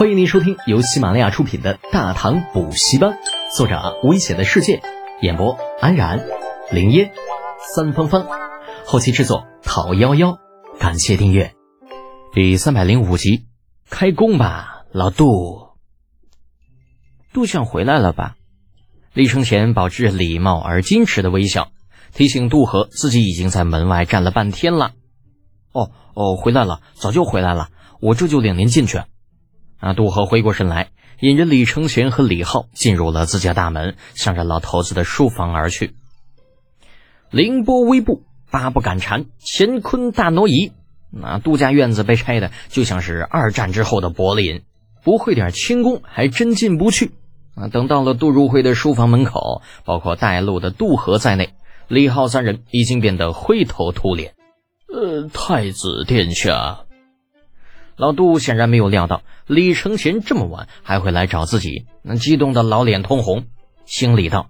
欢迎您收听由喜马拉雅出品的《大唐补习班》，作者危险的世界，演播安然、林烟、三芳芳，后期制作讨幺幺，感谢订阅。第三百零五集，开工吧，老杜。杜相回来了吧？李承前保持礼貌而矜持的微笑，提醒杜和自己已经在门外站了半天了。哦哦，回来了，早就回来了，我这就领您进去。啊！杜和回过神来，引着李承乾和李浩进入了自家大门，向着老头子的书房而去。凌波微步，八步赶蝉，乾坤大挪移。那杜家院子被拆的就像是二战之后的柏林，不会点轻功还真进不去。啊！等到了杜如晦的书房门口，包括带路的杜和在内，李浩三人已经变得灰头土脸。呃，太子殿下。老杜显然没有料到李承前这么晚还会来找自己，那激动的老脸通红，心里道：“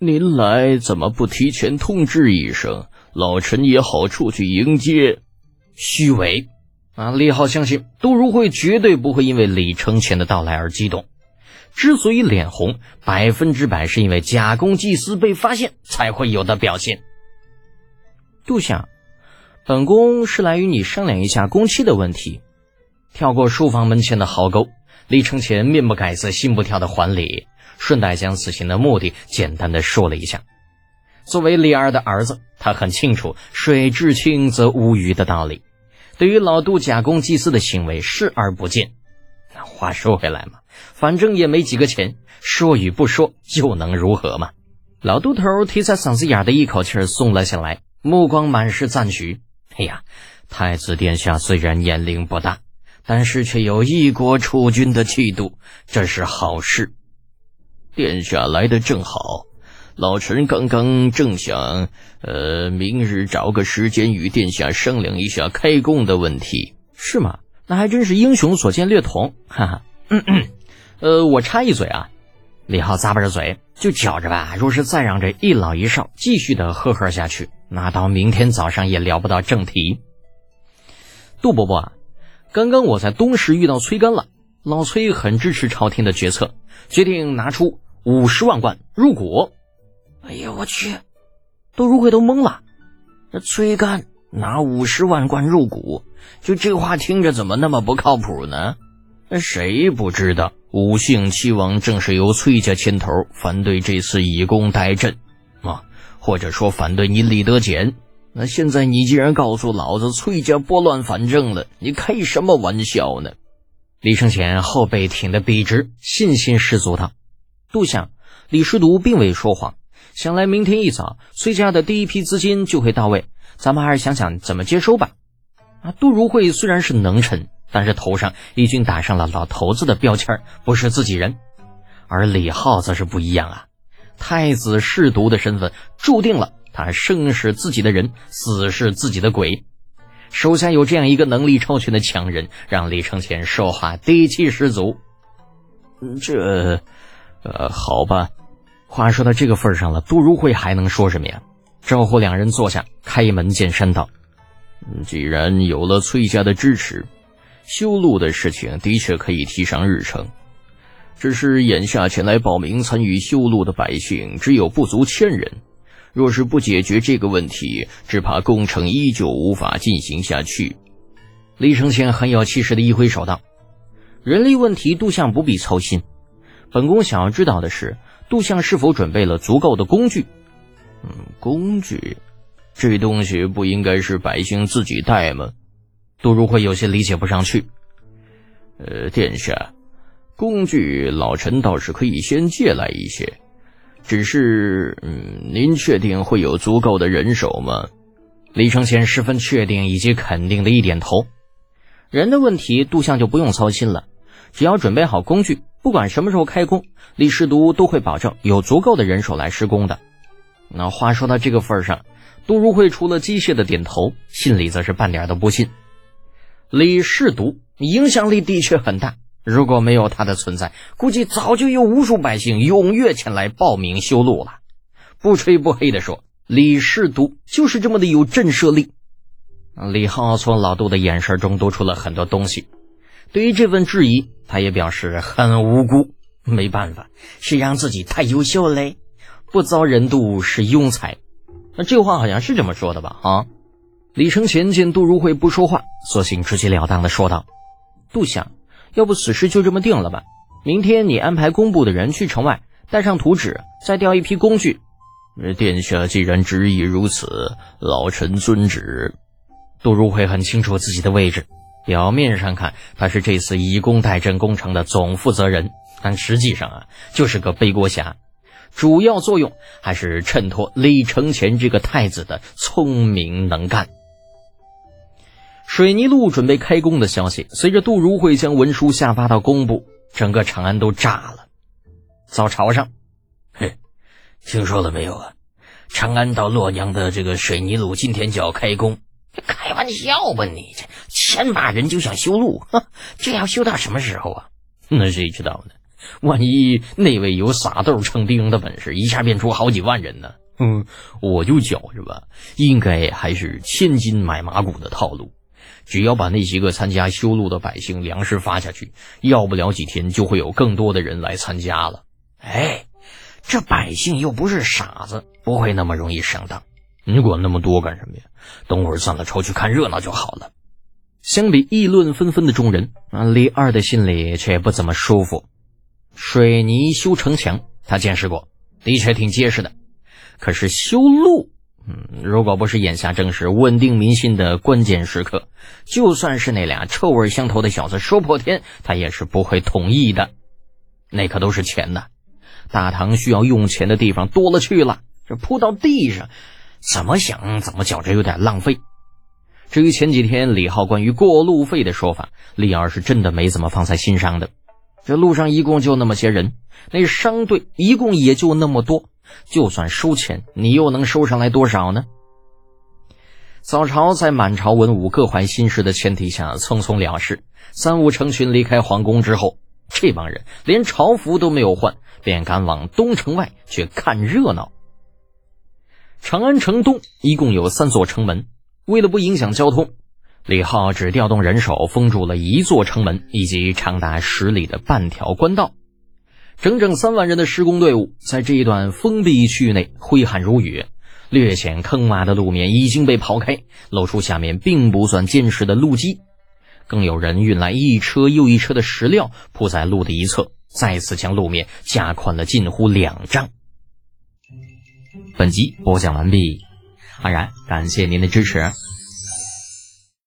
您来怎么不提前通知一声？老臣也好出去迎接。”虚伪！啊，李浩相信杜如晦绝对不会因为李承前的到来而激动。之所以脸红，百分之百是因为假公济私被发现才会有的表现。杜相，本宫是来与你商量一下工期的问题。跳过书房门前的壕沟，李承前面不改色心不跳的还礼，顺带将此行的目的简单的说了一下。作为李二的儿子，他很清楚“水至清则无鱼”的道理，对于老杜假公济私的行为视而不见。话说回来嘛，反正也没几个钱，说与不说又能如何嘛？老杜头提在嗓子眼的一口气松了下来，目光满是赞许。哎呀，太子殿下虽然年龄不大。但是却有一国储君的气度，这是好事。殿下来的正好，老臣刚刚正想，呃，明日找个时间与殿下商量一下开工的问题，是吗？那还真是英雄所见略同，哈哈。嗯嗯，呃，我插一嘴啊，李浩咂巴着嘴，就觉着吧，若是再让这一老一少继续的呵呵下去，那到明天早上也聊不到正题。杜伯伯啊。刚刚我在东市遇到崔干了，老崔很支持朝廷的决策，决定拿出五十万贯入股。哎呀，我去，杜如晦都懵了。这崔干拿五十万贯入股，就这话听着怎么那么不靠谱呢？那谁不知道武姓七王正是由崔家牵头反对这次以工代赈啊，或者说反对你李德俭。那现在你既然告诉老子崔家拨乱反正了，你开什么玩笑呢？李承前后背挺得笔直，信心十足道：“杜相，李师独并未说谎，想来明天一早崔家的第一批资金就会到位，咱们还是想想怎么接收吧。”啊，杜如晦虽然是能臣，但是头上已经打上了老头子的标签，不是自己人。而李浩则是不一样啊，太子侍读的身份注定了。他生是自己的人，死是自己的鬼。手下有这样一个能力超群的强人，让李承前说话底气十足。这，呃，好吧。话说到这个份上了，杜如晦还能说什么呀？招呼两人坐下，开门见山道：“既然有了崔家的支持，修路的事情的确可以提上日程。只是眼下前来报名参与修路的百姓只有不足千人。”若是不解决这个问题，只怕工程依旧无法进行下去。李承前很有气势的一挥手道：“人力问题，杜相不必操心。本宫想要知道的是，杜相是否准备了足够的工具？嗯，工具，这东西不应该是百姓自己带吗？”杜如晦有些理解不上去。呃，殿下，工具老臣倒是可以先借来一些。只是，嗯，您确定会有足够的人手吗？李承前十分确定以及肯定的一点头。人的问题，杜相就不用操心了。只要准备好工具，不管什么时候开工，李世独都会保证有足够的人手来施工的。那话说到这个份上，杜如晦除了机械的点头，心里则是半点都不信。李世独影响力的确很大。如果没有他的存在，估计早就有无数百姓踊跃前来报名修路了。不吹不黑的说，李世独就是这么的有震慑力。李浩从老杜的眼神中读出了很多东西，对于这份质疑，他也表示很无辜，没办法，谁让自己太优秀嘞，不遭人妒是庸才。那这话好像是这么说的吧？啊，李承前见杜如晦不说话，索性直截了当的说道：“杜想，要不此事就这么定了吧？明天你安排工部的人去城外，带上图纸，再调一批工具。殿下既然执意如此，老臣遵旨。”杜如晦很清楚自己的位置，表面上看他是这次以工代赈工程的总负责人，但实际上啊就是个背锅侠，主要作用还是衬托李承乾这个太子的聪明能干。水泥路准备开工的消息，随着杜如晦将文书下发到工部，整个长安都炸了。早朝上，嘿，听说了没有啊？长安到洛阳的这个水泥路今天就要开工。开玩笑吧你这千把人就想修路，这要修到什么时候啊？那谁知道呢？万一那位有撒豆成兵的本事，一下变出好几万人呢？嗯，我就觉着吧，应该还是千金买马骨的套路。只要把那些个参加修路的百姓粮食发下去，要不了几天就会有更多的人来参加了。哎，这百姓又不是傻子，不会那么容易上当。你管那么多干什么呀？等会儿散了筹去看热闹就好了。相比议论纷纷的众人，啊，李二的心里却不怎么舒服。水泥修城墙，他见识过，的确挺结实的。可是修路，嗯，如果不是眼下正是稳定民心的关键时刻，就算是那俩臭味相投的小子说破天，他也是不会同意的。那可都是钱呐，大唐需要用钱的地方多了去了，这铺到地上。怎么想怎么觉着有点浪费。至于前几天李浩关于过路费的说法，李二是真的没怎么放在心上的。这路上一共就那么些人，那商队一共也就那么多，就算收钱，你又能收上来多少呢？早朝在满朝文武各怀心事的前提下匆匆了事，三五成群离开皇宫之后，这帮人连朝服都没有换，便赶往东城外去看热闹。长安城东一共有三座城门，为了不影响交通，李浩只调动人手封住了一座城门以及长达十里的半条官道。整整三万人的施工队伍在这一段封闭区域内挥汗如雨，略显坑洼的路面已经被刨开，露出下面并不算坚实的路基。更有人运来一车又一车的石料铺在路的一侧，再次将路面加宽了近乎两丈。本集播讲完毕，安然感谢您的支持。